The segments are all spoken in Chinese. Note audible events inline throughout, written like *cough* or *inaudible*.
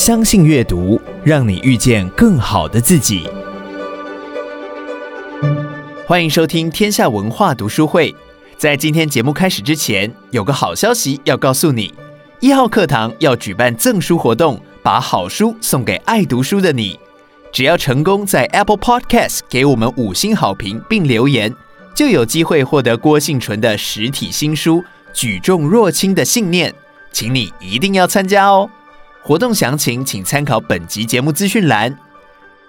相信阅读，让你遇见更好的自己。欢迎收听天下文化读书会。在今天节目开始之前，有个好消息要告诉你：一号课堂要举办赠书活动，把好书送给爱读书的你。只要成功在 Apple Podcast 给我们五星好评并留言，就有机会获得郭幸纯的实体新书《举重若轻的信念》，请你一定要参加哦！活动详情请参考本集节目资讯栏。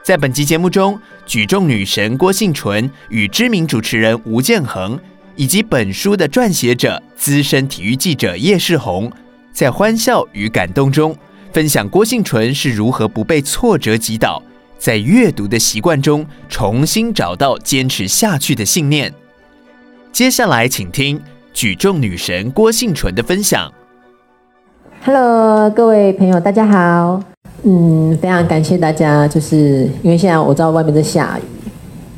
在本集节目中，举重女神郭幸纯与知名主持人吴建衡，以及本书的撰写者资深体育记者叶世鸿，在欢笑与感动中，分享郭幸纯是如何不被挫折击倒。在阅读的习惯中，重新找到坚持下去的信念。接下来，请听举重女神郭幸纯的分享。Hello，各位朋友，大家好。嗯，非常感谢大家，就是因为现在我知道外面在下雨，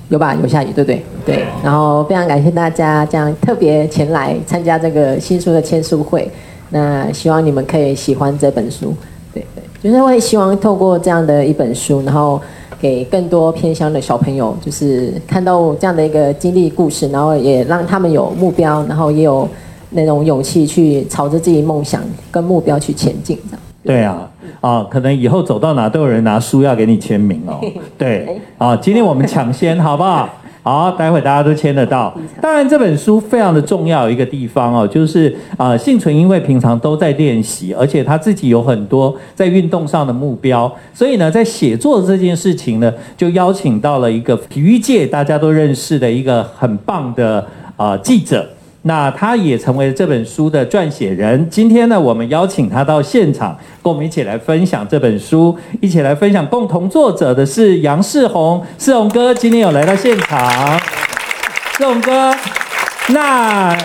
有吧？有下雨，对不对？对。然后非常感谢大家这样特别前来参加这个新书的签书会。那希望你们可以喜欢这本书。对对，就是会希望透过这样的一本书，然后给更多偏乡的小朋友，就是看到这样的一个经历故事，然后也让他们有目标，然后也有那种勇气去朝着自己梦想跟目标去前进，这样。对啊，啊，可能以后走到哪都有人拿书要给你签名哦。*laughs* 对，啊，今天我们抢先，好不好？*laughs* 好，待会大家都签得到。当然，这本书非常的重要一个地方哦，就是啊、呃，幸存因为平常都在练习，而且他自己有很多在运动上的目标，所以呢，在写作这件事情呢，就邀请到了一个体育界大家都认识的一个很棒的啊、呃、记者。那他也成为这本书的撰写人。今天呢，我们邀请他到现场，跟我们一起来分享这本书，一起来分享。共同作者的是杨世宏，世宏哥今天有来到现场。世宏哥，那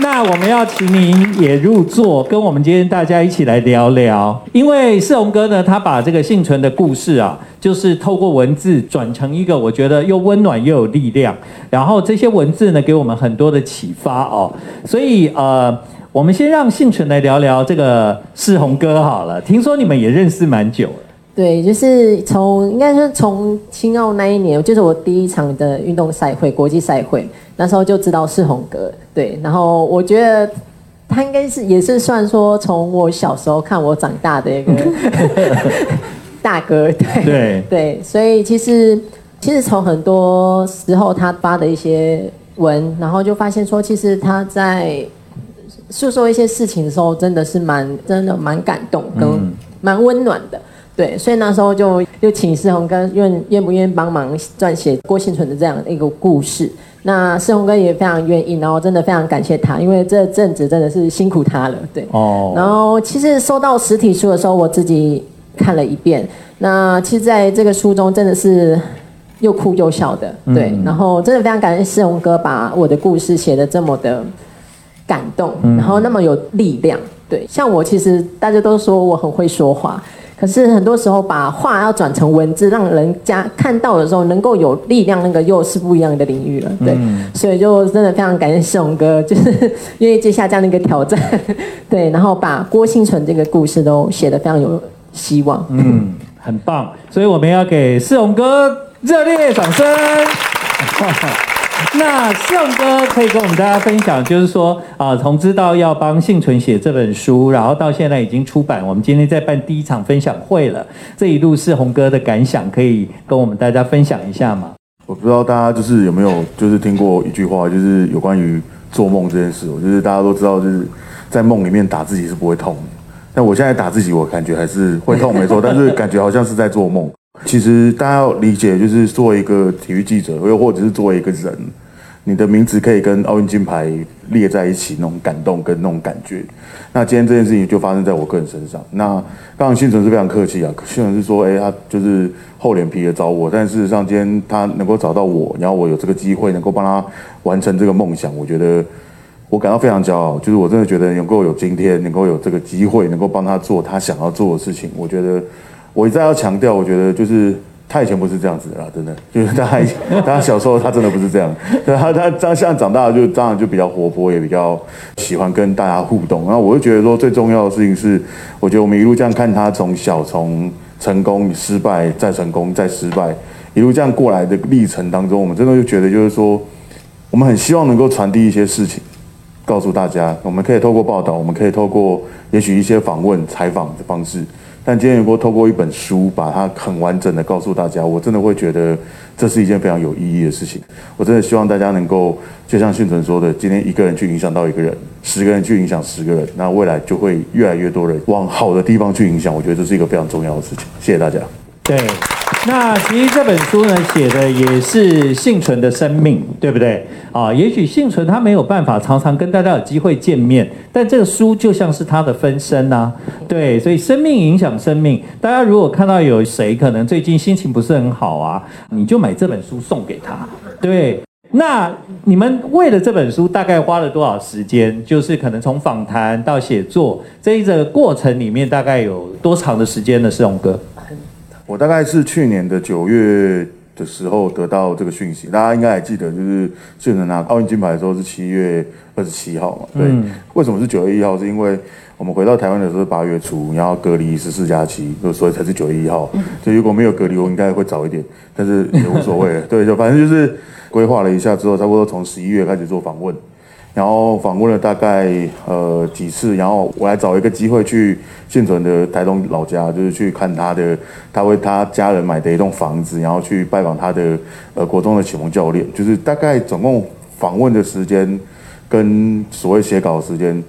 那我们要请您也入座，跟我们今天大家一起来聊聊。因为世宏哥呢，他把这个幸存的故事啊。就是透过文字转成一个我觉得又温暖又有力量，然后这些文字呢给我们很多的启发哦，所以呃，我们先让幸存来聊聊这个世宏哥好了。听说你们也认识蛮久了。对，就是从应该是从青奥那一年，就是我第一场的运动赛会，国际赛会，那时候就知道是红哥。对，然后我觉得他应该是也是算说从我小时候看我长大的一个。*laughs* 大哥，对对对，所以其实其实从很多时候他发的一些文，然后就发现说，其实他在诉说一些事情的时候，真的是蛮真的蛮感动跟蛮温暖的，对，所以那时候就就请世宏哥愿愿不愿意帮忙撰写郭幸存的这样一个故事，那世宏哥也非常愿意，然后真的非常感谢他，因为这阵子真的是辛苦他了，对。哦，然后其实收到实体书的时候，我自己。看了一遍，那其实在这个书中真的是又哭又笑的，对，嗯、然后真的非常感谢世宏哥把我的故事写的这么的感动，嗯、然后那么有力量，对，像我其实大家都说我很会说话，可是很多时候把话要转成文字，让人家看到的时候能够有力量，那个又是不一样的领域了，对，嗯、所以就真的非常感谢世荣哥，就是愿意接下这样的一个挑战，*laughs* 对，然后把郭幸存这个故事都写得非常有。希望，嗯，很棒，所以我们要给世荣哥热烈掌声。那世鸿哥可以跟我们大家分享，就是说啊，从知道要帮幸存写这本书，然后到现在已经出版，我们今天在办第一场分享会了，这一路世鸿哥的感想，可以跟我们大家分享一下吗？我不知道大家就是有没有就是听过一句话，就是有关于做梦这件事，我就是大家都知道，就是在梦里面打自己是不会痛的。但我现在打自己，我感觉还是会痛，没错。但是感觉好像是在做梦。其实大家要理解，就是作为一个体育记者，又或者是作为一个人，你的名字可以跟奥运金牌列在一起，那种感动跟那种感觉。那今天这件事情就发生在我个人身上。那刚刚幸存是非常客气啊，幸存是说，哎，他就是厚脸皮的找我。但事实上，今天他能够找到我，然后我有这个机会能够帮他完成这个梦想，我觉得。我感到非常骄傲，就是我真的觉得能够有今天，能够有这个机会，能够帮他做他想要做的事情。我觉得我一再要强调，我觉得就是他以前不是这样子的啦，真的，就是他他小时候他真的不是这样，对 *laughs* 他他他现在长大了就当然就比较活泼，也比较喜欢跟大家互动。然后我就觉得说最重要的事情是，我觉得我们一路这样看他从小从成功、失败再成功再失败，一路这样过来的历程当中，我们真的就觉得就是说，我们很希望能够传递一些事情，告诉大家，我们可以透过报道，我们可以透过也许一些访问、采访的方式。但今天如果透过一本书把它很完整的告诉大家，我真的会觉得这是一件非常有意义的事情。我真的希望大家能够，就像幸存说的，今天一个人去影响到一个人，十个人去影响十个人，那未来就会越来越多人往好的地方去影响。我觉得这是一个非常重要的事情。谢谢大家。对。那其实这本书呢，写的也是幸存的生命，对不对？啊，也许幸存他没有办法常常跟大家有机会见面，但这个书就像是他的分身呐、对，所以生命影响生命。大家如果看到有谁可能最近心情不是很好啊，你就买这本书送给他。对，那你们为了这本书大概花了多少时间？就是可能从访谈到写作这一个过程里面，大概有多长的时间呢？世宏哥。我大概是去年的九月的时候得到这个讯息，大家应该还记得，就是幸存拿奥运金牌的时候是七月二十七号嘛？对，嗯、为什么是九月一号？是因为我们回到台湾的时候是八月初，然后隔离十四加七，所以才是九月一号。所以如果没有隔离，我应该会早一点，但是也无所谓。对，就反正就是规划了一下之后，差不多从十一月开始做访问。然后访问了大概呃几次，然后我来找一个机会去现存的台东老家，就是去看他的，他为他家人买的一栋房子，然后去拜访他的呃国中的启蒙教练，就是大概总共访问的时间跟所谓写稿的时间，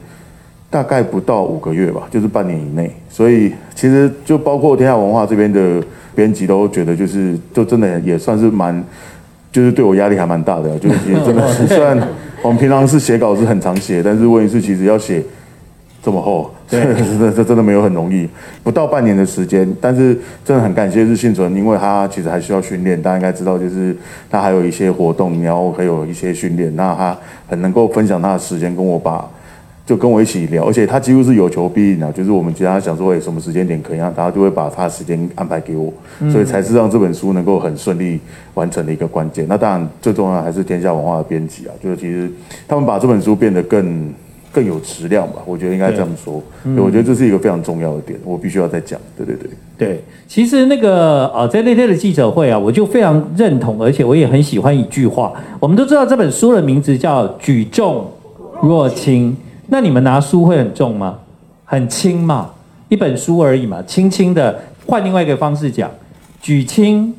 大概不到五个月吧，就是半年以内。所以其实就包括天下文化这边的编辑都觉得，就是就真的也算是蛮，就是对我压力还蛮大的，就是也真的是虽然。我们平常是写稿是很常写，但是问一次其实要写这么厚，对，*laughs* 这这真的没有很容易，不到半年的时间。但是真的很感谢日幸存，因为他其实还需要训练，大家应该知道，就是他还有一些活动，然后还有一些训练，那他很能够分享他的时间跟我把。就跟我一起聊，而且他几乎是有求必应啊，就是我们其他想说，哎，什么时间点可以让他就会把他的时间安排给我，所以才是让这本书能够很顺利完成的一个关键。那当然最重要还是天下文化的编辑啊，就是其实他们把这本书变得更更有质量吧，我觉得应该这样说。对，我觉得这是一个非常重要的点，我必须要再讲。对对对对，其实那个呃，在那天的记者会啊，我就非常认同，而且我也很喜欢一句话。我们都知道这本书的名字叫《举重若轻》。那你们拿书会很重吗？很轻嘛，一本书而已嘛，轻轻的。换另外一个方式讲，举轻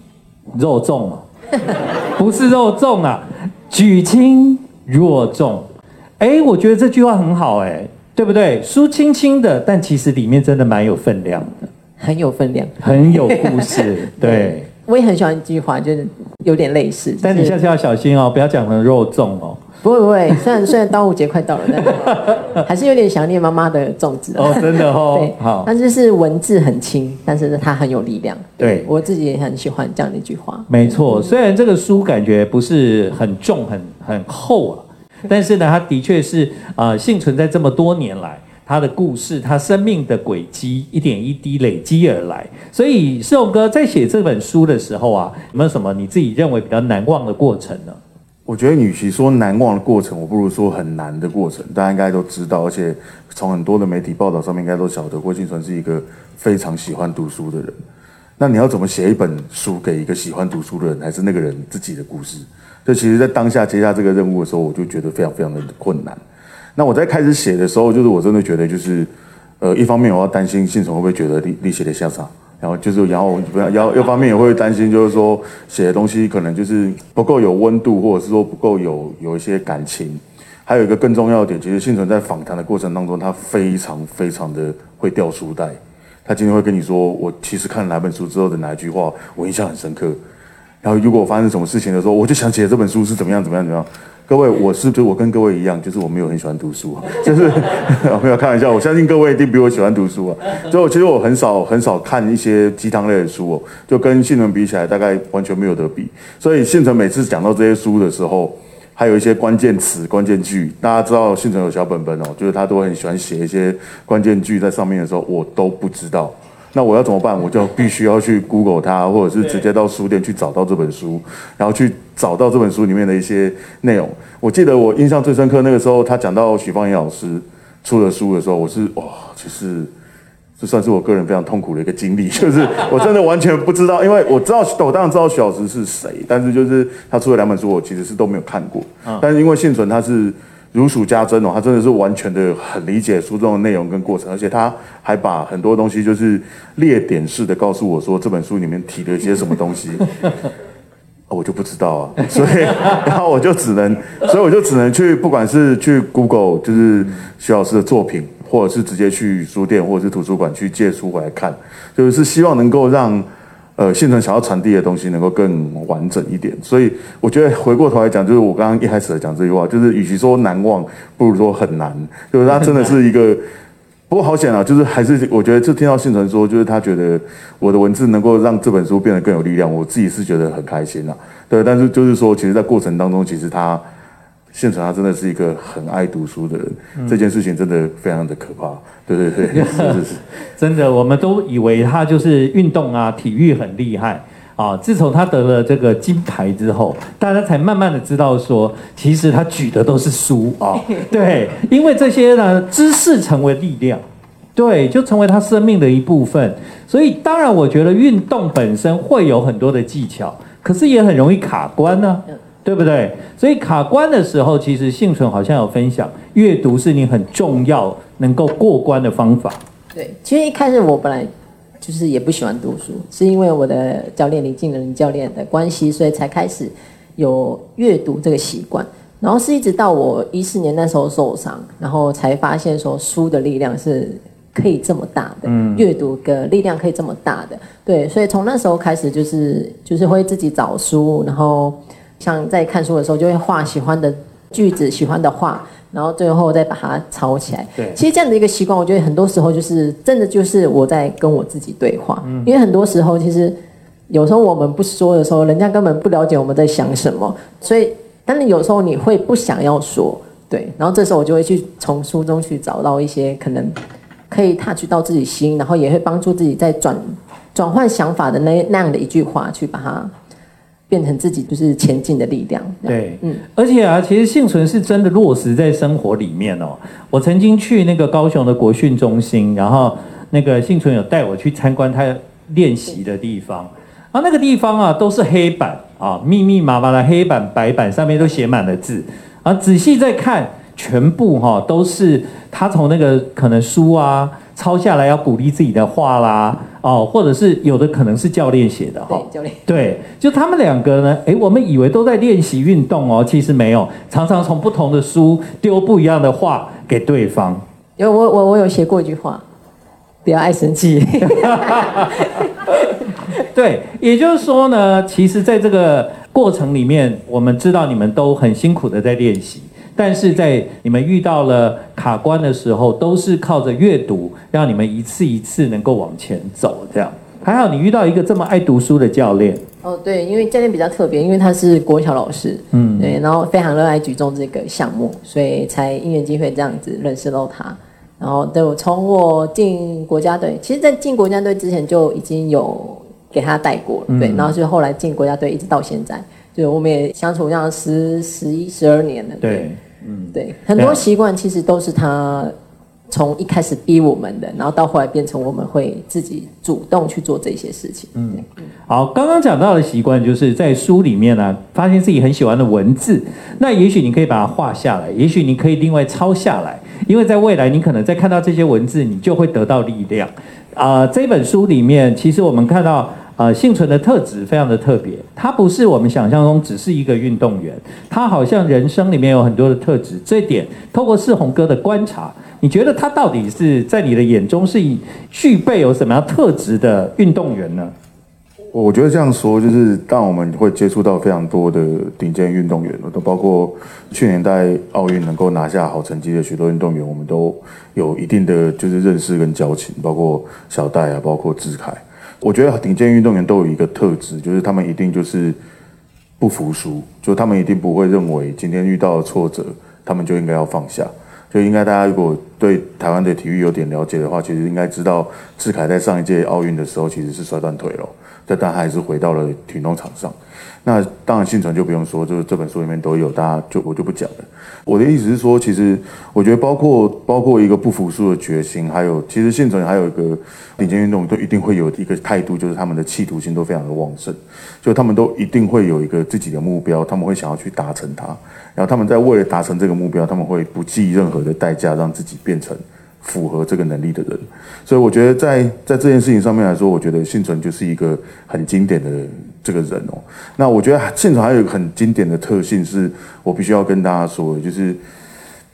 若重嘛，*laughs* 不是肉重啊，举轻若重。哎，我觉得这句话很好，哎，对不对？书轻轻的，但其实里面真的蛮有分量的，很有分量，很有故事。*laughs* 对，我也很喜欢一句话，就是有点类似。但你下次要小心哦，不要讲成肉粽哦。不会不会，虽然虽然端午节快到了，但 *laughs* 还是有点想念妈妈的粽子哦，真的哦，*laughs* 对，好，但就是文字很轻，但是它很有力量。对，我自己也很喜欢这样的一句话。没错，虽然这个书感觉不是很重、很很厚啊，但是呢，它的确是啊、呃，幸存在这么多年来，他的故事、他生命的轨迹，一点一滴累积而来。所以，世宏哥在写这本书的时候啊，有没有什么你自己认为比较难忘的过程呢？我觉得，与其说难忘的过程，我不如说很难的过程。大家应该都知道，而且从很多的媒体报道上面，应该都晓得，郭幸存是一个非常喜欢读书的人。那你要怎么写一本书给一个喜欢读书的人，还是那个人自己的故事？这其实，在当下接下这个任务的时候，我就觉得非常非常的困难。那我在开始写的时候，就是我真的觉得，就是呃，一方面我要担心幸存会不会觉得你你写的下场。然后就是，然后不要，然后一方面也会担心，就是说写的东西可能就是不够有温度，或者是说不够有有一些感情。还有一个更重要的点，其实幸存在访谈的过程当中，他非常非常的会掉书袋。他今天会跟你说，我其实看了哪本书之后的哪一句话，我印象很深刻。然后如果我发生什么事情的时候，我就想起了这本书是怎么样怎么样怎么样。各位，我是不是我跟各位一样，就是我没有很喜欢读书啊，*laughs* 就是 *laughs* 没有开玩笑。我相信各位一定比我喜欢读书啊。就其实我很少很少看一些鸡汤类的书哦，就跟信成比起来，大概完全没有得比。所以信成每次讲到这些书的时候，还有一些关键词、关键句，大家知道信成有小本本哦，就是他都很喜欢写一些关键句在上面的时候，我都不知道。那我要怎么办？我就必须要去 Google 它，或者是直接到书店去找到这本书，然后去找到这本书里面的一些内容。我记得我印象最深刻，那个时候他讲到许芳宜老师出了书的时候，我是哇，其实这算是我个人非常痛苦的一个经历，*laughs* 就是我真的完全不知道，因为我知道我当然知道许老师是谁，但是就是他出了两本书，我其实是都没有看过。但是因为幸存他是。如数家珍哦，他真的是完全的很理解书中的内容跟过程，而且他还把很多东西就是列点式的告诉我说，这本书里面提了一些什么东西，*laughs* 我就不知道啊，所以 *laughs* 然后我就只能，所以我就只能去，不管是去 Google 就是徐老师的作品，或者是直接去书店或者是图书馆去借书回来看，就是希望能够让。呃，幸存想要传递的东西能够更完整一点，所以我觉得回过头来讲，就是我刚刚一开始讲这句话，就是与其说难忘，不如说很难，就是它真的是一个，不过好险啊，就是还是我觉得就听到幸存说，就是他觉得我的文字能够让这本书变得更有力量，我自己是觉得很开心啊，对，但是就是说，其实，在过程当中，其实他。幸存他真的是一个很爱读书的人，嗯、这件事情真的非常的可怕。对对对，*laughs* 是是是，真的，我们都以为他就是运动啊，体育很厉害啊。自从他得了这个金牌之后，大家才慢慢的知道说，其实他举的都是书啊。*laughs* 对，因为这些呢，知识成为力量，对，就成为他生命的一部分。所以，当然，我觉得运动本身会有很多的技巧，可是也很容易卡关呢、啊。对不对？所以卡关的时候，其实幸存好像有分享，阅读是你很重要能够过关的方法。对，其实一开始我本来就是也不喜欢读书，是因为我的教练李静仁教练的关系，所以才开始有阅读这个习惯。然后是一直到我一四年那时候受伤，然后才发现说书的力量是可以这么大的，嗯，阅读的力量可以这么大的。对，所以从那时候开始就是就是会自己找书，然后。像在看书的时候，就会画喜欢的句子、喜欢的话，然后最后再把它抄起来。对，其实这样的一个习惯，我觉得很多时候就是真的就是我在跟我自己对话。嗯，因为很多时候其实有时候我们不说的时候，人家根本不了解我们在想什么。所以，但是有时候你会不想要说，对，然后这时候我就会去从书中去找到一些可能可以 touch 到自己心，然后也会帮助自己在转转换想法的那那样的一句话去把它。变成自己就是前进的力量。对，嗯，而且啊，其实幸存是真的落实在生活里面哦。我曾经去那个高雄的国训中心，然后那个幸存有带我去参观他练习的地方，啊，那个地方啊都是黑板啊，密密麻麻的黑板白板上面都写满了字，啊，仔细再看，全部哈、啊、都是他从那个可能书啊抄下来要鼓励自己的话啦。哦，或者是有的可能是教练写的哈，对，教练，对，就他们两个呢，诶，我们以为都在练习运动哦，其实没有，常常从不同的书丢不一样的话给对方。因为我我我有写过一句话，不要爱生气。*laughs* 对，也就是说呢，其实在这个过程里面，我们知道你们都很辛苦的在练习。但是在你们遇到了卡关的时候，都是靠着阅读，让你们一次一次能够往前走。这样还好，你遇到一个这么爱读书的教练。哦，对，因为教练比较特别，因为他是国小老师，嗯，对，然后非常热爱举重这个项目，所以才因缘机会这样子认识到他。然后，对我从我进国家队，其实，在进国家队之前就已经有给他带过了，对，然后就后来进国家队，一直到现在，就我们也相处这样十十一十二年了，对。嗯，对，很多习惯其实都是他从一开始逼我们的，然后到后来变成我们会自己主动去做这些事情。嗯，好，刚刚讲到的习惯就是在书里面呢、啊，发现自己很喜欢的文字，那也许你可以把它画下来，也许你可以另外抄下来，因为在未来你可能在看到这些文字，你就会得到力量。啊、呃，这本书里面，其实我们看到。呃，幸存的特质非常的特别，他不是我们想象中只是一个运动员，他好像人生里面有很多的特质。这一点，透过士宏哥的观察，你觉得他到底是在你的眼中是以具备有什么样特质的运动员呢？我觉得这样说，就是当我们会接触到非常多的顶尖运动员，都包括去年在奥运能够拿下好成绩的许多运动员，我们都有一定的就是认识跟交情，包括小戴啊，包括志凯。我觉得顶尖运动员都有一个特质，就是他们一定就是不服输，就他们一定不会认为今天遇到了挫折，他们就应该要放下，就应该大家如果对台湾的体育有点了解的话，其实应该知道志凯在上一届奥运的时候其实是摔断腿了，但他还是回到了体能场上。那当然，幸存就不用说，就是这本书里面都有，大家就我就不讲了。我的意思是说，其实我觉得包括包括一个不服输的决心，还有其实幸存还有一个顶尖运动都一定会有一个态度，就是他们的企图心都非常的旺盛，就他们都一定会有一个自己的目标，他们会想要去达成它，然后他们在为了达成这个目标，他们会不计任何的代价让自己变成。符合这个能力的人，所以我觉得在在这件事情上面来说，我觉得幸存就是一个很经典的这个人哦。那我觉得幸存还有一个很经典的特性，是我必须要跟大家说的，就是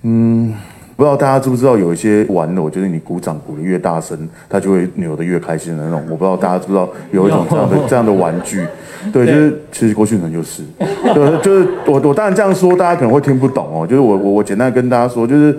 嗯，不知道大家知不知道，有一些玩偶，就是你鼓掌鼓得越大声，它就会扭得越开心的那种。我不知道大家知不知道有一种这样的 *laughs* 这样的玩具，*laughs* *laughs* 对，就是其实郭婞淳就是，对，就是我我当然这样说，大家可能会听不懂哦。就是我我我简单跟大家说，就是。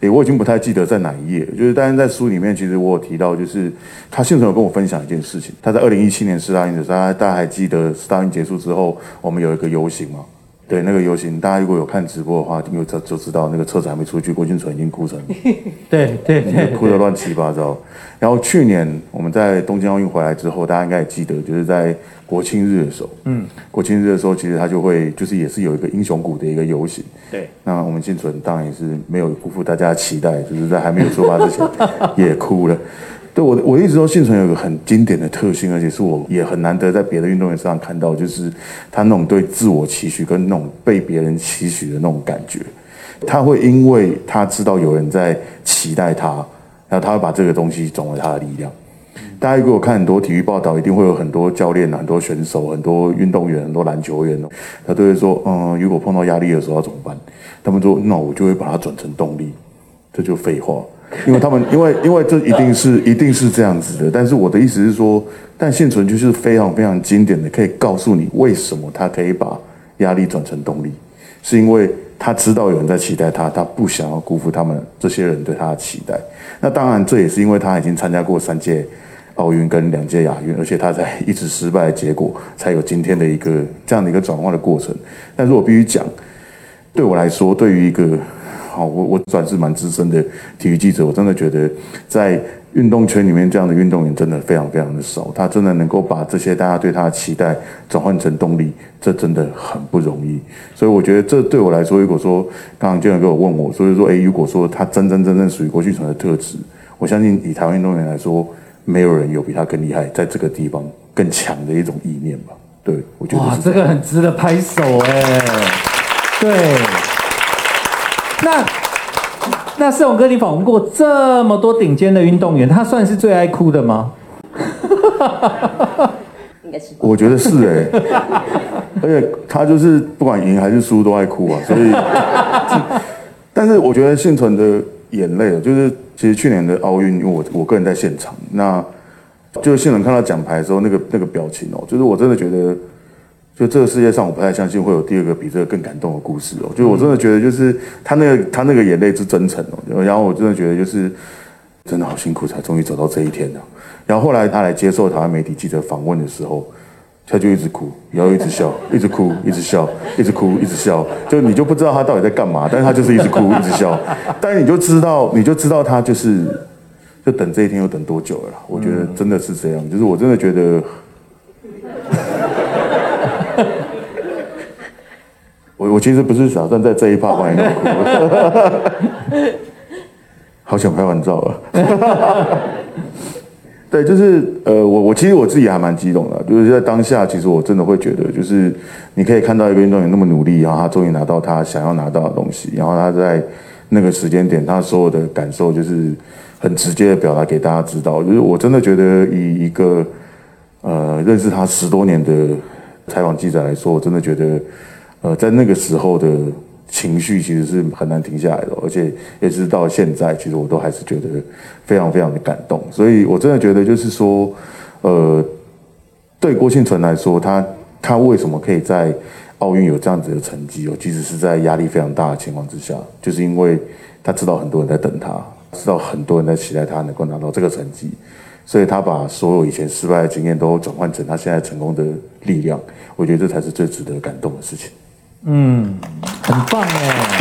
诶，我已经不太记得在哪一页，就是但是在书里面，其实我有提到，就是他现场有跟我分享一件事情。他在二零一七年世大运的时候，大家还记得世大运结束之后，我们有一个游行嘛？对，那个游行，大家如果有看直播的话，因为就就知道那个车子还没出去，郭俊淳已经哭成，*laughs* 对对对，哭得乱七八糟。然后去年我们在东京奥运回来之后，大家应该也记得，就是在国庆日的时候，嗯，国庆日的时候，其实他就会就是也是有一个英雄谷的一个游行。对，那我们幸存当然也是没有辜负大家的期待，就是在还没有出发之前 *laughs* 也哭了。对，我我一直说幸存有一个很经典的特性，而且是我也很难得在别的运动员身上看到，就是他那种对自我期许跟那种被别人期许的那种感觉。他会因为他知道有人在期待他，然后他会把这个东西转为他的力量。大家如果看很多体育报道，一定会有很多教练、很多选手、很多运动员、很多篮球员，他都会说：“嗯，如果碰到压力的时候怎么办？”他们说：“那我就会把它转成动力。”这就废话。因为他们，因为因为这一定是一定是这样子的，但是我的意思是说，但现存就是非常非常经典的，可以告诉你为什么他可以把压力转成动力，是因为他知道有人在期待他，他不想要辜负他们这些人对他的期待。那当然，这也是因为他已经参加过三届奥运跟两届亚运，而且他在一直失败的结果，才有今天的一个这样的一个转换的过程。但是我必须讲，对我来说，对于一个好，我我算是蛮资深的体育记者，我真的觉得在运动圈里面，这样的运动员真的非常非常的少。他真的能够把这些大家对他的期待转换成动力，这真的很不容易。所以我觉得这对我来说，如果说刚刚就有人跟我问我，所以说，哎，如果说他真真正正属于郭婞淳的特质，我相信以台湾运动员来说，没有人有比他更厉害，在这个地方更强的一种意念吧。对，我觉得哇，这个很值得拍手哎，对。那那世宏哥，你访问过这么多顶尖的运动员，他算是最爱哭的吗？应该是。我觉得是哎、欸，*laughs* 而且他就是不管赢还是输都爱哭啊，所以。*laughs* 但是我觉得幸存的眼泪，就是其实去年的奥运，因为我我个人在现场，那就是幸存看到奖牌的时候，那个那个表情哦，就是我真的觉得。就这个世界上，我不太相信会有第二个比这个更感动的故事哦。就我真的觉得，就是他那个他那个眼泪是真诚哦。然后我真的觉得，就是真的好辛苦，才终于走到这一天了。然后后来他来接受台湾媒体记者访问的时候，他就一直哭，然后一直笑，一直哭，一直笑，一直哭，一直笑。就你就不知道他到底在干嘛，但是他就是一直哭，一直笑。但是你就知道，你就知道他就是就等这一天又等多久了。我觉得真的是这样，就是我真的觉得。我我其实不是打算在这一趴帮你哭，*laughs* 好想拍完照啊！*laughs* 对，就是呃，我我其实我自己还蛮激动的，就是在当下，其实我真的会觉得，就是你可以看到一个运动员那么努力，然后他终于拿到他想要拿到的东西，然后他在那个时间点，他所有的感受就是很直接的表达给大家知道。就是我真的觉得，以一个呃认识他十多年的采访记者来说，我真的觉得。呃，在那个时候的情绪其实是很难停下来的，而且也是到现在，其实我都还是觉得非常非常的感动。所以我真的觉得，就是说，呃，对郭婞淳来说，他他为什么可以在奥运有这样子的成绩哦？即使是在压力非常大的情况之下，就是因为他知道很多人在等他，知道很多人在期待他能够拿到这个成绩。所以他把所有以前失败的经验都转换成他现在成功的力量，我觉得这才是最值得感动的事情。嗯，很棒哎。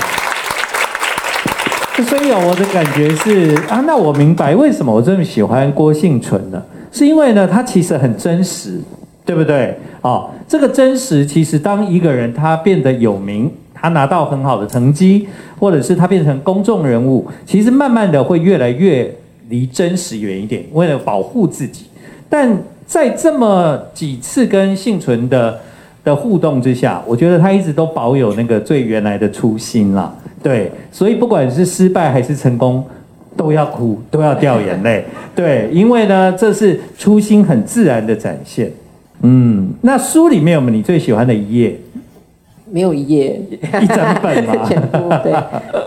所以啊，我的感觉是啊，那我明白为什么我这么喜欢郭幸存呢？是因为呢，他其实很真实，对不对？哦，这个真实其实当一个人他变得有名，他拿到很好的成绩，或者是他变成公众人物，其实慢慢的会越来越离真实远一点，为了保护自己。但在这么几次跟幸存的的互动之下，我觉得他一直都保有那个最原来的初心啦。对，所以不管是失败还是成功，都要哭，都要掉眼泪。对，因为呢，这是初心很自然的展现。嗯，那书里面有没有你最喜欢的一页？没有一页，一整本吗？*laughs* 全部对。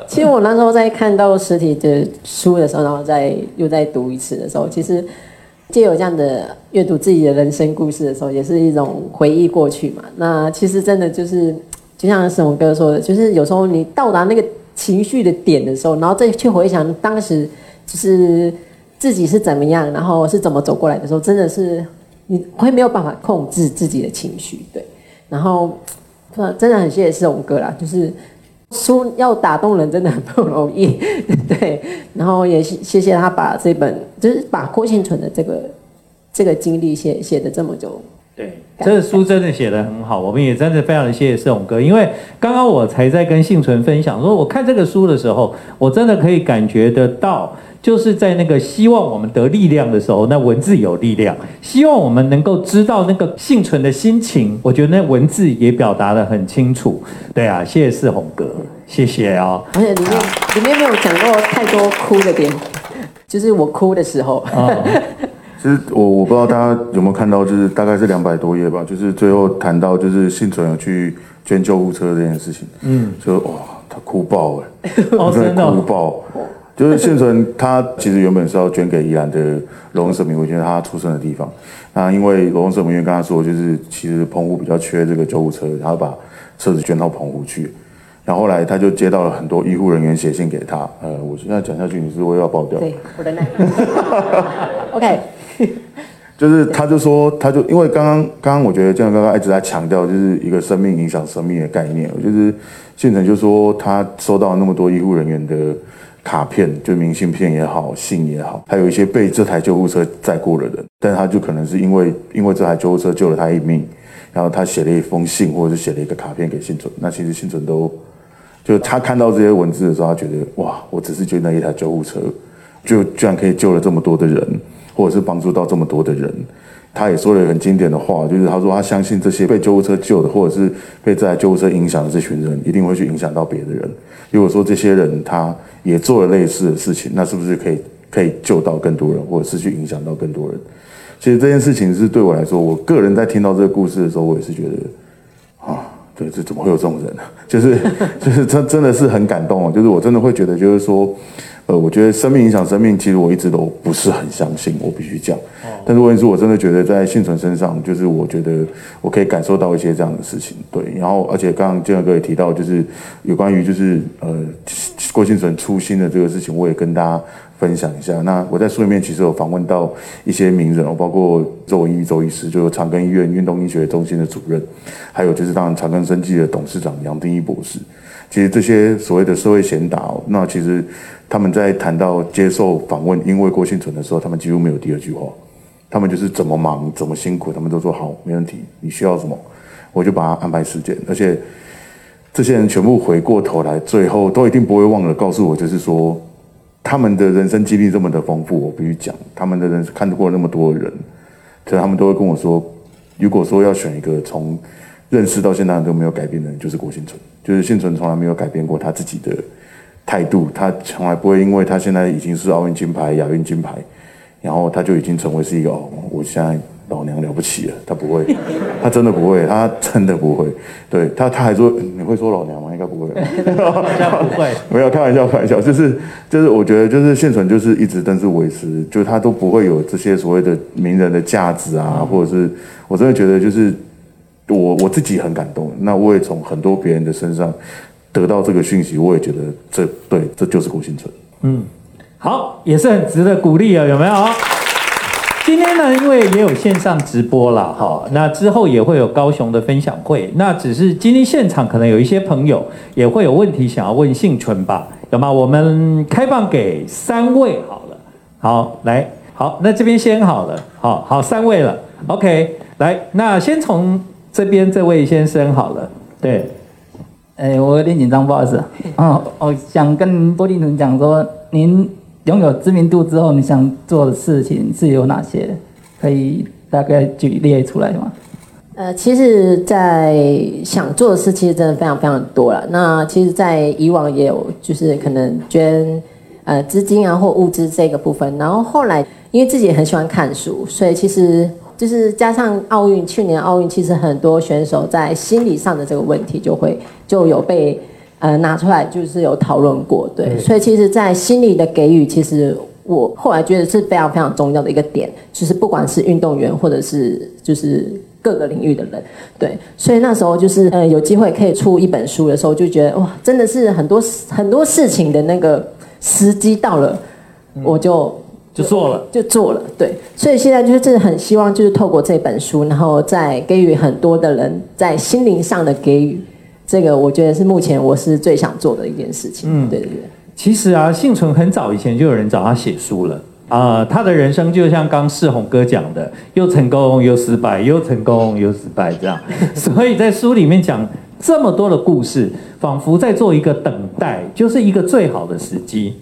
其实我那时候在看到实体的书的时候，然后再又再读一次的时候，其实借有这样的阅读自己的人生故事的时候，也是一种回忆过去嘛。那其实真的就是。就像沈宏哥说的，就是有时候你到达那个情绪的点的时候，然后再去回想当时就是自己是怎么样，然后是怎么走过来的时候，真的是你会没有办法控制自己的情绪，对。然后真的很谢谢沈宏哥啦，就是书要打动人真的很不容易，*laughs* 对。然后也谢谢他把这本就是把郭庆存的这个这个经历写写的这么久。对，这个书真的写的很好，我们也真的非常的谢谢世宏哥，因为刚刚我才在跟幸存分享说，我看这个书的时候，我真的可以感觉得到，就是在那个希望我们得力量的时候，那文字有力量；希望我们能够知道那个幸存的心情，我觉得那文字也表达的很清楚。对啊，谢谢世宏哥，谢谢哦。而且里面里面没有讲过太多哭的点，就是我哭的时候。哦。其实我我不知道大家有没有看到，就是大概是两百多页吧，就是最后谈到就是幸存有去捐救护车这件事情，嗯，就哇他哭爆哎，真的哭爆，就是婞淳他其实原本是要捐给宜兰的罗东舍民，我觉得他出生的地方，那因为罗东舍民跟他说，就是其实澎湖比较缺这个救护车，他把车子捐到澎湖去。然后后来他就接到了很多医护人员写信给他，呃，我现在讲下去，你是不是要爆掉？对，我的耐。*laughs* OK。就是，他就说，他就因为刚刚刚刚，我觉得这样刚刚一直在强调，就是一个生命影响生命的概念。就是县城就说，他收到那么多医护人员的卡片，就明信片也好，信也好，还有一些被这台救护车载过的人，但他就可能是因为因为这台救护车救了他一命，然后他写了一封信，或者是写了一个卡片给幸存。那其实幸存都，就他看到这些文字的时候，他觉得哇，我只是救那一台救护车，就居然可以救了这么多的人。或者是帮助到这么多的人，他也说了很经典的话，就是他说他相信这些被救护车救的，或者是被这台救护车影响的这群人，一定会去影响到别的人。如果说这些人他也做了类似的事情，那是不是可以可以救到更多人，或者是去影响到更多人？其实这件事情是对我来说，我个人在听到这个故事的时候，我也是觉得啊，对，这怎么会有这种人呢？就是 *laughs* 就是真真的是很感动哦，就是我真的会觉得，就是说。呃，我觉得生命影响生命，其实我一直都不是很相信，我必须讲。但是问题是我真的觉得在幸存身上，就是我觉得我可以感受到一些这样的事情。对，然后而且刚刚建哥也提到，就是有关于就是呃郭幸存初心的这个事情，我也跟大家分享一下。那我在书里面其实有访问到一些名人，包括周文义周医师，就是长庚医院运动医学中心的主任，还有就是当然长庚生技的董事长杨定一博士。其实这些所谓的社会贤达，那其实。他们在谈到接受访问，因为郭婞淳的时候，他们几乎没有第二句话。他们就是怎么忙，怎么辛苦，他们都说好，没问题。你需要什么，我就把他安排时间。而且这些人全部回过头来，最后都一定不会忘了告诉我，就是说他们的人生经历这么的丰富，我必须讲，他们的人看过那么多人，所以他们都会跟我说，如果说要选一个从认识到现在都没有改变的人，就是郭婞淳，就是婞淳从来没有改变过他自己的。态度，他从来不会，因为他现在已经是奥运金牌、亚运金牌，然后他就已经成为是一个哦，我现在老娘了不起了。他不会，他真的不会，他真的不会。对他，他还说你会说老娘吗？应该不会，不会，*laughs* 没有开玩笑，开玩笑，就是就是，我觉得就是现存就是一直都是维持，就他都不会有这些所谓的名人的价值啊，或者是我真的觉得就是我我自己很感动，那我也从很多别人的身上。得到这个讯息，我也觉得这对，这就是郭婞淳。嗯，好，也是很值得鼓励啊，有没有？今天呢，因为也有线上直播了哈，那之后也会有高雄的分享会。那只是今天现场可能有一些朋友也会有问题想要问幸存吧，有吗？我们开放给三位好了。好，来，好，那这边先好了。好好，三位了。OK，来，那先从这边这位先生好了。对，哎，我有点紧张，不好意思。哦，我想跟郭立淳讲说，您拥有知名度之后，你想做的事情是有哪些？可以大概举例出来吗？呃，其实，在想做的事，其实真的非常非常多了。那其实，在以往也有，就是可能捐呃资金啊或物资这个部分。然后后来，因为自己也很喜欢看书，所以其实就是加上奥运，去年奥运其实很多选手在心理上的这个问题就会就有被呃拿出来，就是有讨论过。对，对所以其实，在心理的给予，其实我后来觉得是非常非常重要的一个点，就是不管是运动员或者是就是。各个领域的人，对，所以那时候就是呃有机会可以出一本书的时候，就觉得哇，真的是很多很多事情的那个时机到了，我就就做了，就做了，对，所以现在就是真的很希望就是透过这本书，然后再给予很多的人在心灵上的给予，这个我觉得是目前我是最想做的一件事情。嗯，对对对。其实啊，幸存很早以前就有人找他写书了。啊、呃，他的人生就像刚世宏哥讲的，又成功又失败，又成功又失败这样。*laughs* 所以在书里面讲这么多的故事，仿佛在做一个等待，就是一个最好的时机。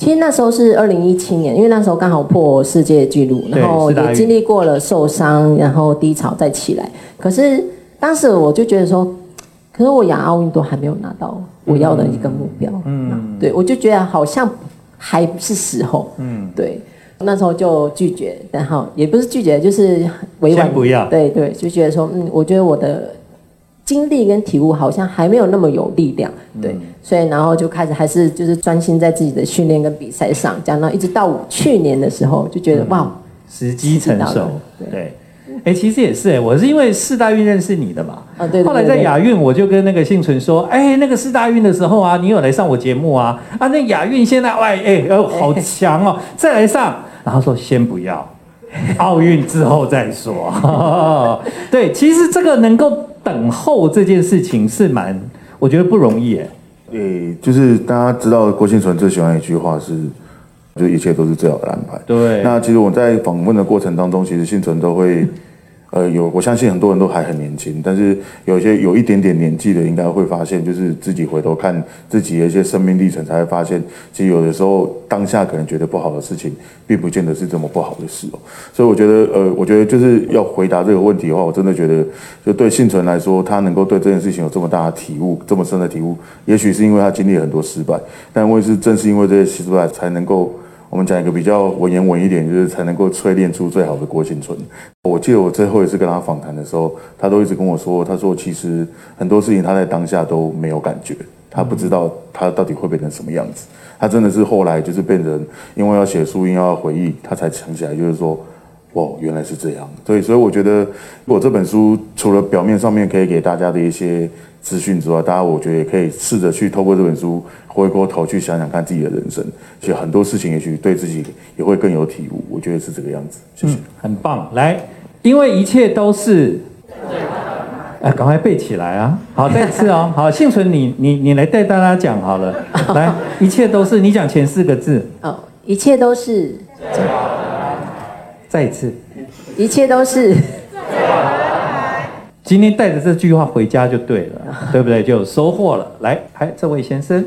其实那时候是二零一七年，因为那时候刚好破世界纪录，然后也经历过了受伤，然后低潮再起来。可是当时我就觉得说，可是我亚奥运都还没有拿到我要的一个目标，嗯，对，我就觉得好像。还不是时候，嗯，对，那时候就拒绝，然后也不是拒绝，就是委婉不要，对对，就觉得说，嗯，我觉得我的经历跟体悟好像还没有那么有力量，对，嗯、所以然后就开始还是就是专心在自己的训练跟比赛上，讲到一直到去年的时候，就觉得、嗯、哇，时机成熟，对。对哎、欸，其实也是哎，我是因为四大运认识你的嘛。啊，对。后来在亚运，我就跟那个幸存说，哎、欸，那个四大运的时候啊，你有来上我节目啊？啊，那亚运现在，哎哎，哦，好强哦，*laughs* 再来上。然后说先不要，奥运之后再说。对，其实这个能够等候这件事情是蛮，我觉得不容易诶。对，就是大家知道郭庆存最喜欢一句话是。就一切都是最好的安排。对，那其实我在访问的过程当中，其实幸存都会。呃，有，我相信很多人都还很年轻，但是有一些有一点点年纪的，应该会发现，就是自己回头看自己的一些生命历程，才会发现，其实有的时候当下可能觉得不好的事情，并不见得是这么不好的事哦。所以我觉得，呃，我觉得就是要回答这个问题的话，我真的觉得，就对幸存来说，他能够对这件事情有这么大的体悟，这么深的体悟，也许是因为他经历了很多失败，但我也是正是因为这些失败，才能够。我们讲一个比较文言文一点，就是才能够淬炼出最好的郭庆存。我记得我最后一次跟他访谈的时候，他都一直跟我说，他说其实很多事情他在当下都没有感觉，他不知道他到底会变成什么样子。他真的是后来就是变成，因为要写书，因为要回忆，他才想起来，就是说，哦，原来是这样。所以，所以我觉得，如果这本书除了表面上面可以给大家的一些资讯之外，大家我觉得也可以试着去透过这本书。回过头去想想看自己的人生，其实很多事情也许对自己也会更有体悟。我觉得是这个样子。谢谢。嗯，很棒。来，因为一切都是，哎，赶快背起来啊！好，再次哦。好，幸存你，你你你来带大家讲好了。来，一切都是你讲前四个字。哦，一切都是。再一次。一切都是。*laughs* 今天带着这句话回家就对了，*laughs* 对不对？就有收获了。来，还这位先生。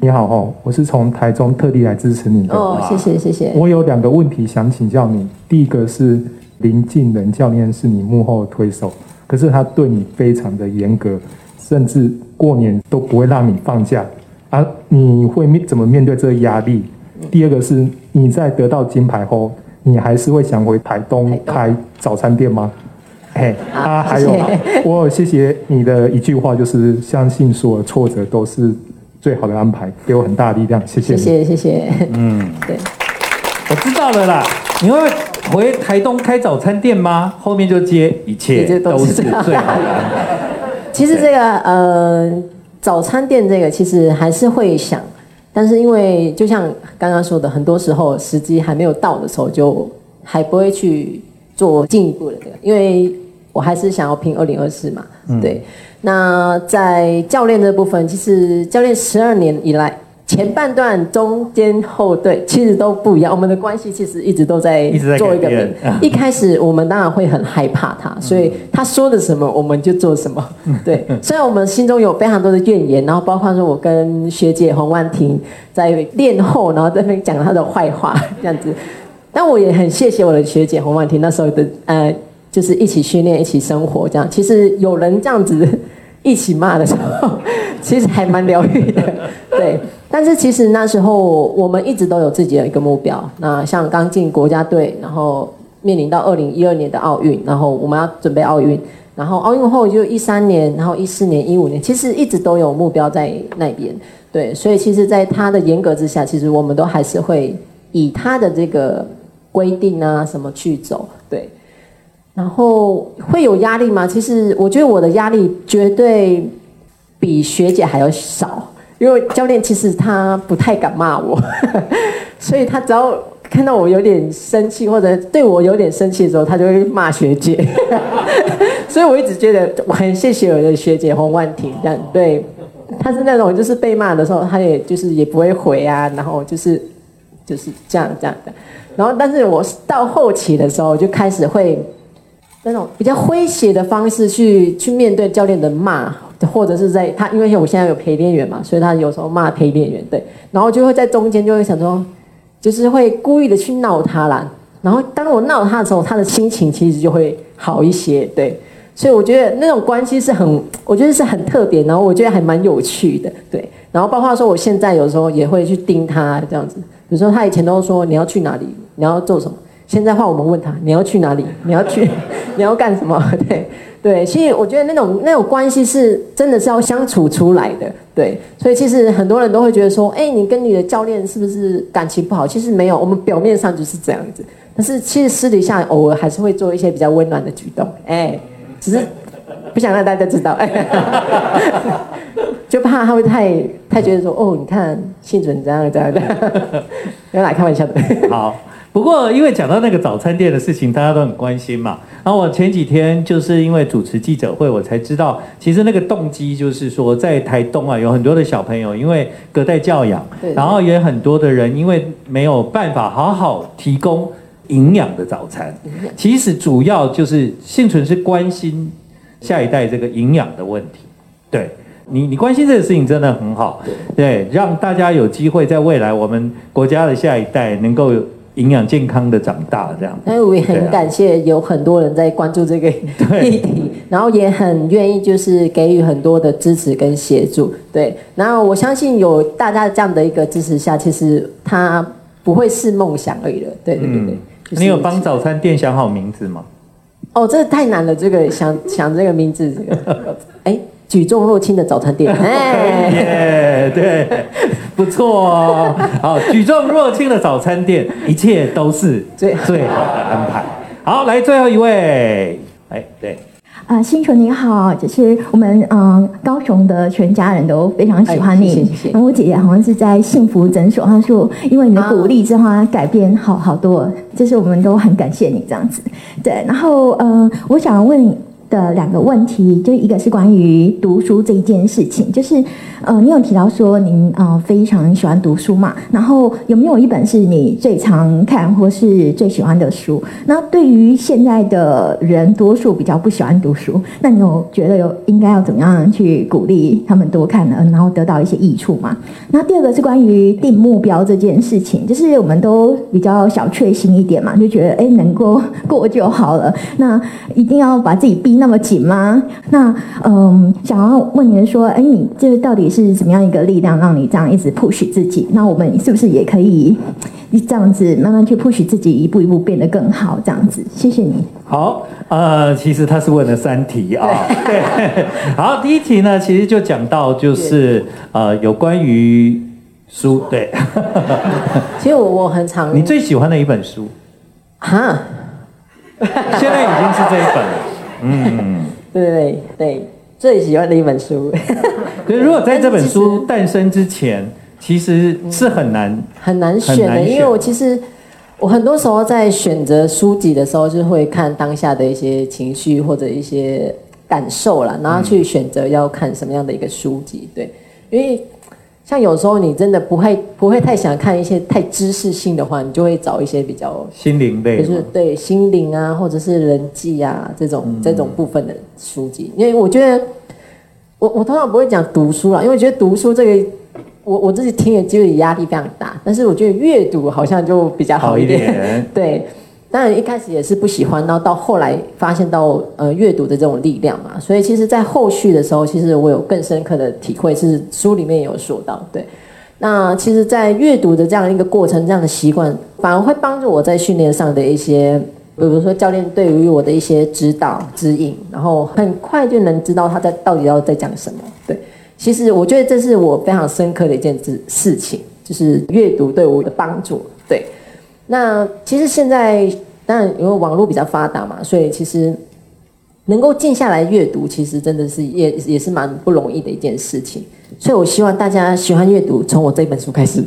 你好哦，我是从台中特地来支持你的。哦，谢谢谢谢。我有两个问题想请教你。第一个是林敬仁教练是你幕后推手，可是他对你非常的严格，甚至过年都不会让你放假。啊，你会面怎么面对这个压力？第二个是你在得到金牌后，你还是会想回台东开早餐店吗？嘿，啊，还有，*laughs* 我谢谢你的一句话，就是相信所有挫折都是。最好的安排，给我很大的力量，谢谢。谢谢谢谢。嗯，*laughs* 对，我知道了啦。你会回台东开早餐店吗？后面就接一切都是最好的安排。*laughs* 其实这个呃，早餐店这个其实还是会想，但是因为就像刚刚说的，很多时候时机还没有到的时候，就还不会去做进一步的这个，因为我还是想要拼二零二四嘛，对。那在教练这部分，其实教练十二年以来，前半段、中间、后对，其实都不一样。我们的关系其实一直都在做一个变。一开始我们当然会很害怕他，所以他说的什么我们就做什么。对，虽然我们心中有非常多的怨言，然后包括说我跟学姐洪万婷在练后，然后在那边讲他的坏话这样子。但我也很谢谢我的学姐洪万婷那时候的呃，就是一起训练、一起生活这样。其实有人这样子一起骂的时候，*laughs* 其实还蛮疗愈的。*laughs* 对。但是其实那时候我们一直都有自己的一个目标。那像刚进国家队，然后面临到二零一二年的奥运，然后我们要准备奥运，然后奥运后就一三年，然后一四年、一五年，其实一直都有目标在那边。对，所以其实，在他的严格之下，其实我们都还是会以他的这个规定啊什么去走。对，然后会有压力吗？其实我觉得我的压力绝对比学姐还要少。因为教练其实他不太敢骂我，*laughs* 所以他只要看到我有点生气或者对我有点生气的时候，他就会骂学姐。*laughs* 所以我一直觉得我很谢谢我的学姐洪万婷，这样对，他是那种就是被骂的时候，他也就是也不会回啊，然后就是就是这样这样的。然后但是我到后期的时候，就开始会那种比较诙谐的方式去去面对教练的骂。或者是在他，因为我现在有陪练员嘛，所以他有时候骂陪练员，对，然后就会在中间就会想说，就是会故意的去闹他啦。然后当我闹他的时候，他的心情其实就会好一些，对。所以我觉得那种关系是很，我觉得是很特别，然后我觉得还蛮有趣的，对。然后包括说我现在有时候也会去盯他这样子，比如说他以前都说你要去哪里，你要做什么，现在话我们问他你要去哪里，*laughs* 你要去，你要干什么，*laughs* 对。对，所以我觉得那种那种关系是真的是要相处出来的。对，所以其实很多人都会觉得说，哎，你跟你的教练是不是感情不好？其实没有，我们表面上就是这样子，但是其实私底下偶尔还是会做一些比较温暖的举动。哎，只是不想让大家知道，哎，*laughs* 就怕他会太太觉得说，哦，你看信准这样这样的，原来开玩笑的。好。不过，因为讲到那个早餐店的事情，大家都很关心嘛。然后我前几天就是因为主持记者会，我才知道，其实那个动机就是说，在台东啊，有很多的小朋友因为隔代教养，然后也很多的人因为没有办法好好提供营养的早餐。其实主要就是幸存是关心下一代这个营养的问题。对你，你关心这个事情真的很好。对，让大家有机会在未来我们国家的下一代能够。营养健康的长大，这样。那我也很感谢有很多人在关注这个 *laughs* 议题，然后也很愿意就是给予很多的支持跟协助。对，然后我相信有大家这样的一个支持下，其实它不会是梦想而已了。对对对对。你有帮早餐店想好名字吗？哦，这太难了，这个想想这个名字，这个，*laughs* 哎。举重若轻的早餐店，*laughs* 哎，对，不错哦。好，举重若轻的早餐店，一切都是最最好的安排。好，来最后一位，哎，对，啊、呃，新纯你好，就是我们嗯、呃、高雄的全家人都非常喜欢你。谢谢。谢谢，然后我姐姐好像是在幸福诊所，她说因为你的鼓励之后，她改变好好多，就是我们都很感谢你这样子。对，然后呃，我想问你。的两个问题，就一个是关于读书这一件事情，就是呃，你有提到说您呃非常喜欢读书嘛，然后有没有一本是你最常看或是最喜欢的书？那对于现在的人，多数比较不喜欢读书，那你有觉得有应该要怎么样去鼓励他们多看呢？然后得到一些益处吗？那第二个是关于定目标这件事情，就是我们都比较小确幸一点嘛，就觉得哎能够过就好了，那一定要把自己逼。那么紧吗？那嗯，想要问您说，哎，你这到底是怎么样一个力量，让你这样一直 push 自己？那我们是不是也可以这样子慢慢去 push 自己，一步一步变得更好？这样子，谢谢你。好，呃，其实他是问了三题啊。*laughs* 对，好，第一题呢，其实就讲到就是呃，有关于书。对，*laughs* 其实我我很常，你最喜欢的一本书哈，现在已经是这一本了。嗯，对对对，最喜欢的一本书。*laughs* 可是如果在这本书诞生之前，其实是很难很难选的，因为我其实我很多时候在选择书籍的时候，就会看当下的一些情绪或者一些感受啦，然后去选择要看什么样的一个书籍。对，因为像有时候你真的不会不会太想看一些太知识性的话，你就会找一些比较心灵类，就是对心灵啊，或者是人际啊这种、嗯、这种部分的书籍。因为我觉得我我通常不会讲读书啦，因为我觉得读书这个我我自己听的就是压力非常大，但是我觉得阅读好像就比较好一点，一点 *laughs* 对。当然一开始也是不喜欢，然后到后来发现到呃阅读的这种力量嘛，所以其实，在后续的时候，其实我有更深刻的体会，是书里面有说到，对。那其实，在阅读的这样一个过程，这样的习惯，反而会帮助我在训练上的一些，比如说教练对于我的一些指导指引，然后很快就能知道他在到底要在讲什么。对，其实我觉得这是我非常深刻的一件事事情，就是阅读对我的帮助，对。那其实现在当然因为网络比较发达嘛，所以其实能够静下来阅读，其实真的是也也是蛮不容易的一件事情。所以我希望大家喜欢阅读，从我这本书开始。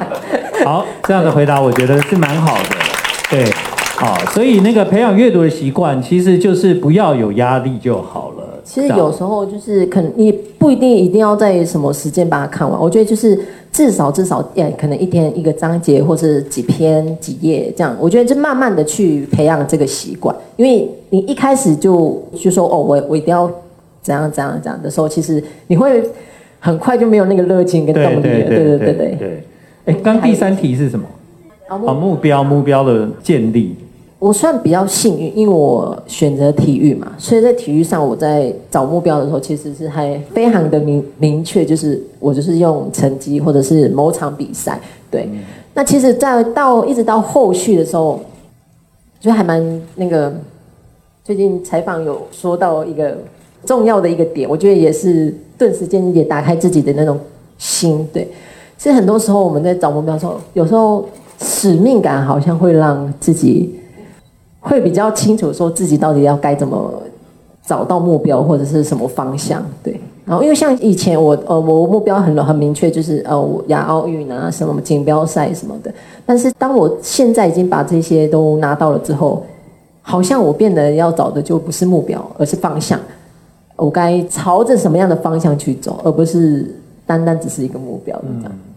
*laughs* 好，这样的回答我觉得是蛮好的。对，好，所以那个培养阅读的习惯，其实就是不要有压力就好了。其实有时候就是可能你不一定一定要在什么时间把它看完，我觉得就是。至少至少，也，可能一天一个章节，或是几篇几页这样。我觉得就慢慢的去培养这个习惯，因为你一开始就就说哦，我我一定要怎样怎样怎样的时候，其实你会很快就没有那个热情跟动力了。对对对对对哎，刚第三题是什么？啊，目标目标的建立。我算比较幸运，因为我选择体育嘛，所以在体育上，我在找目标的时候，其实是还非常的明明确，就是我就是用成绩或者是某场比赛。对，嗯、那其实，在到一直到后续的时候，就还蛮那个。最近采访有说到一个重要的一个点，我觉得也是顿时间也打开自己的那种心。对，其实很多时候我们在找目标的时候，有时候使命感好像会让自己。会比较清楚说自己到底要该怎么找到目标或者是什么方向，对。然后因为像以前我呃我目标很很明确，就是呃我亚奥运啊什么锦标赛什么的。但是当我现在已经把这些都拿到了之后，好像我变得要找的就不是目标，而是方向。我该朝着什么样的方向去走，而不是单单只是一个目标这样。嗯。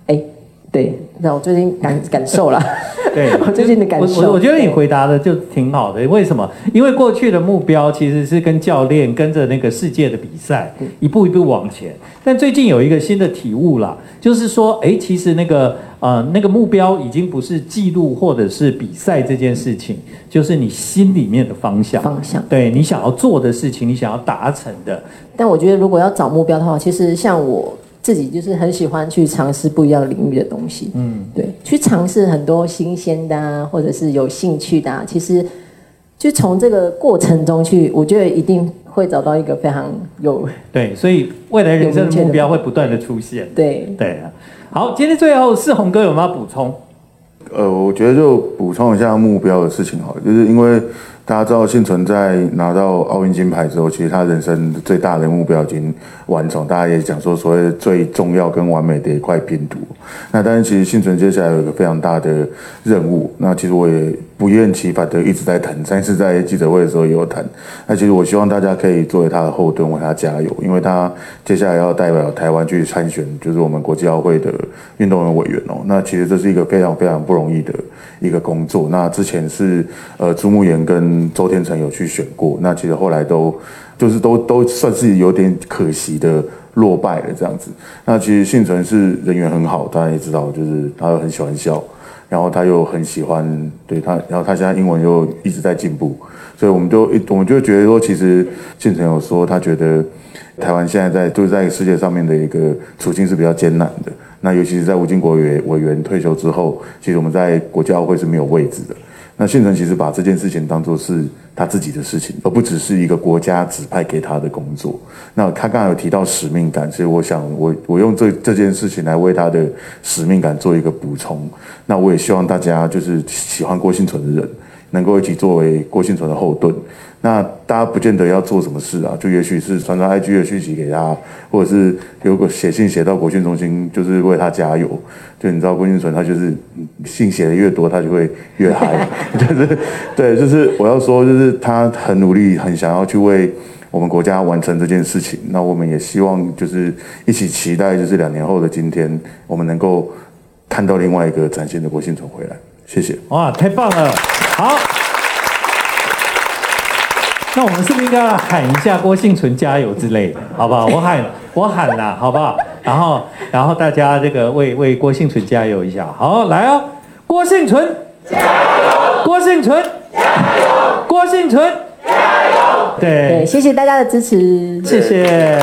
对，那我最近感感受了。*laughs* 对，我最近的感受。我我觉得你回答的就挺好的。为什么？因为过去的目标其实是跟教练跟着那个世界的比赛，一步一步往前。但最近有一个新的体悟啦，就是说，哎，其实那个呃那个目标已经不是记录或者是比赛这件事情，就是你心里面的方向。方向。对，你想要做的事情，你想要达成的。但我觉得，如果要找目标的话，其实像我。自己就是很喜欢去尝试不一样领域的东西，嗯，对，去尝试很多新鲜的啊，或者是有兴趣的啊。其实，就从这个过程中去，我觉得一定会找到一个非常有对，所以未来人生的目标会不断的出现。对对啊，好，今天最后是红哥有没有补充？呃，我觉得就补充一下目标的事情好了，就是因为。大家知道，幸存在拿到奥运金牌之后，其实他人生最大的目标已经完成。大家也讲说，所谓最重要跟完美的一块拼图。那但是，其实幸存接下来有一个非常大的任务。那其实我也不厌其烦的一直在谈，上次在记者会的时候也有谈。那其实我希望大家可以作为他的后盾，为他加油，因为他接下来要代表台湾去参选，就是我们国际奥会的运动员委员哦。那其实这是一个非常非常不容易的一个工作。那之前是呃朱木炎跟周天成有去选过，那其实后来都就是都都算是有点可惜的落败了这样子。那其实幸存是人缘很好，大家也知道，就是他又很喜欢笑，然后他又很喜欢对他，然后他现在英文又一直在进步，所以我们就一我们就觉得说，其实幸存有说他觉得台湾现在在就是在世界上面的一个处境是比较艰难的。那尤其是在吴金国委委员退休之后，其实我们在国际奥会是没有位置的。那幸存其实把这件事情当做是他自己的事情，而不只是一个国家指派给他的工作。那他刚才有提到使命感，所以我想我我用这这件事情来为他的使命感做一个补充。那我也希望大家就是喜欢郭幸存的人，能够一起作为郭幸存的后盾。那大家不见得要做什么事啊，就也许是传传 IG 的讯息给他，或者是有个写信写到国训中心，就是为他加油。就你知道郭俊存，他就是信写的越多，他就会越嗨。*laughs* 就是对，就是我要说，就是他很努力，很想要去为我们国家完成这件事情。那我们也希望就是一起期待，就是两年后的今天，我们能够看到另外一个崭新的郭婞淳回来。谢谢。哇，太棒了！好，那我们是不是应该要喊一下郭幸存加油之类的，好不好？我喊，我喊啦，好不好？然后，然后大家这个为为郭幸存加油一下。好，来哦，郭幸存，加油！郭幸存，加油！郭幸存，加油！对，对，谢谢大家的支持，谢谢。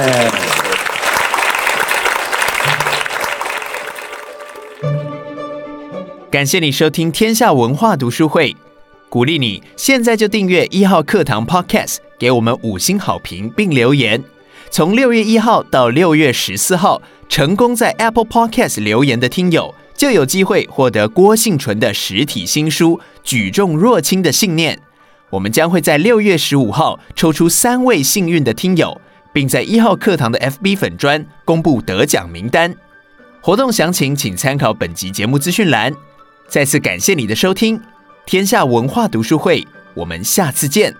感谢你收听天下文化读书会，鼓励你现在就订阅一号课堂 Podcast，给我们五星好评并留言。从六月一号到六月十四号，成功在 Apple Podcast 留言的听友，就有机会获得郭幸纯的实体新书《举重若轻的信念》。我们将会在六月十五号抽出三位幸运的听友，并在一号课堂的 FB 粉专公布得奖名单。活动详情请参考本集节目资讯栏。再次感谢你的收听，天下文化读书会，我们下次见。